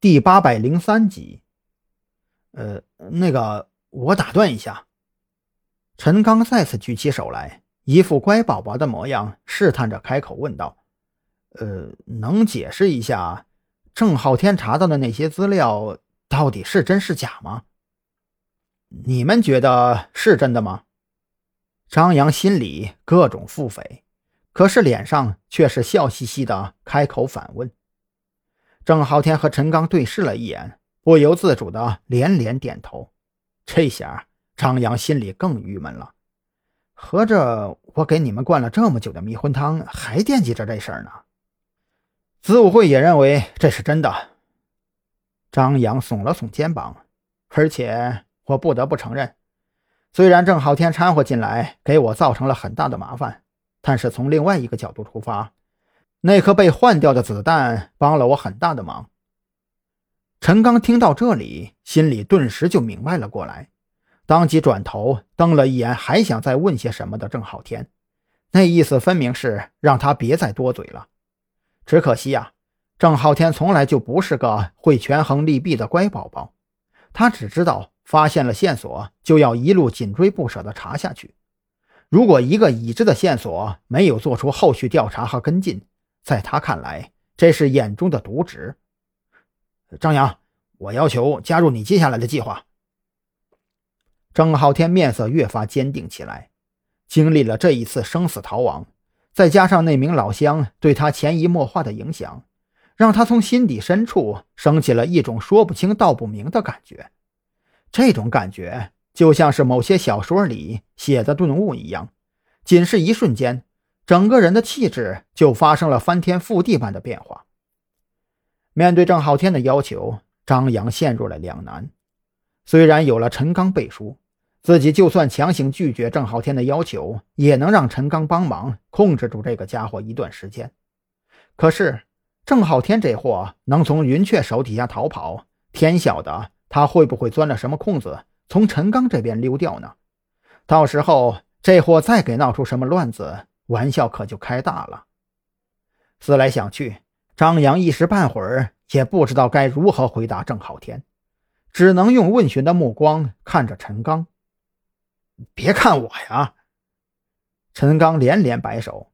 第八百零三集。呃，那个，我打断一下。陈刚再次举起手来，一副乖宝宝的模样，试探着开口问道：“呃，能解释一下郑浩天查到的那些资料到底是真是假吗？你们觉得是真的吗？”张扬心里各种腹诽，可是脸上却是笑嘻嘻的开口反问。郑浩天和陈刚对视了一眼。不由自主的连连点头，这下张扬心里更郁闷了。合着我给你们灌了这么久的迷魂汤，还惦记着这事儿呢？子午会也认为这是真的。张扬耸了耸肩膀，而且我不得不承认，虽然郑浩天掺和进来，给我造成了很大的麻烦，但是从另外一个角度出发，那颗被换掉的子弹帮了我很大的忙。陈刚听到这里，心里顿时就明白了过来，当即转头瞪了一眼还想再问些什么的郑浩天，那意思分明是让他别再多嘴了。只可惜呀，郑浩天从来就不是个会权衡利弊的乖宝宝，他只知道发现了线索就要一路紧追不舍地查下去。如果一个已知的线索没有做出后续调查和跟进，在他看来，这是眼中的渎职。张扬，我要求加入你接下来的计划。郑浩天面色越发坚定起来，经历了这一次生死逃亡，再加上那名老乡对他潜移默化的影响，让他从心底深处升起了一种说不清道不明的感觉。这种感觉就像是某些小说里写的顿悟一样，仅是一瞬间，整个人的气质就发生了翻天覆地般的变化。面对郑浩天的要求，张扬陷入了两难。虽然有了陈刚背书，自己就算强行拒绝郑浩天的要求，也能让陈刚帮忙控制住这个家伙一段时间。可是郑浩天这货能从云雀手底下逃跑，天晓得他会不会钻了什么空子，从陈刚这边溜掉呢？到时候这货再给闹出什么乱子，玩笑可就开大了。思来想去。张扬一时半会儿也不知道该如何回答郑浩天，只能用问询的目光看着陈刚。别看我呀！陈刚连连摆手，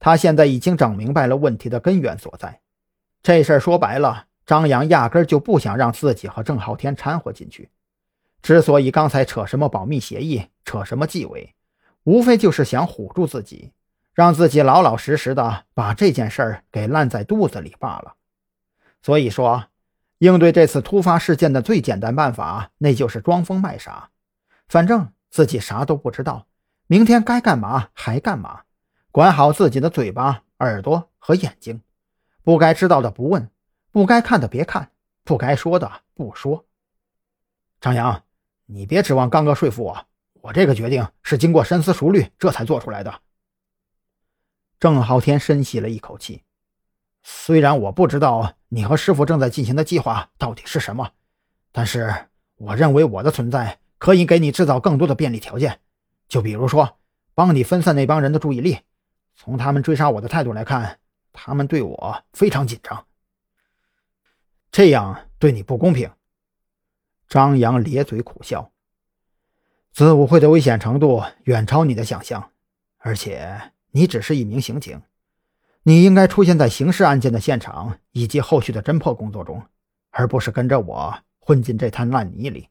他现在已经整明白了问题的根源所在。这事儿说白了，张扬压根就不想让自己和郑浩天掺和进去。之所以刚才扯什么保密协议，扯什么纪委，无非就是想唬住自己。让自己老老实实的把这件事儿给烂在肚子里罢了。所以说，应对这次突发事件的最简单办法，那就是装疯卖傻，反正自己啥都不知道，明天该干嘛还干嘛，管好自己的嘴巴、耳朵和眼睛，不该知道的不问，不该看的别看，不该说的不说。张扬，你别指望刚哥说服我，我这个决定是经过深思熟虑这才做出来的。郑浩天深吸了一口气，虽然我不知道你和师傅正在进行的计划到底是什么，但是我认为我的存在可以给你制造更多的便利条件。就比如说，帮你分散那帮人的注意力。从他们追杀我的态度来看，他们对我非常紧张。这样对你不公平。张扬咧嘴苦笑，子午会的危险程度远超你的想象，而且。你只是一名刑警，你应该出现在刑事案件的现场以及后续的侦破工作中，而不是跟着我混进这滩烂泥里。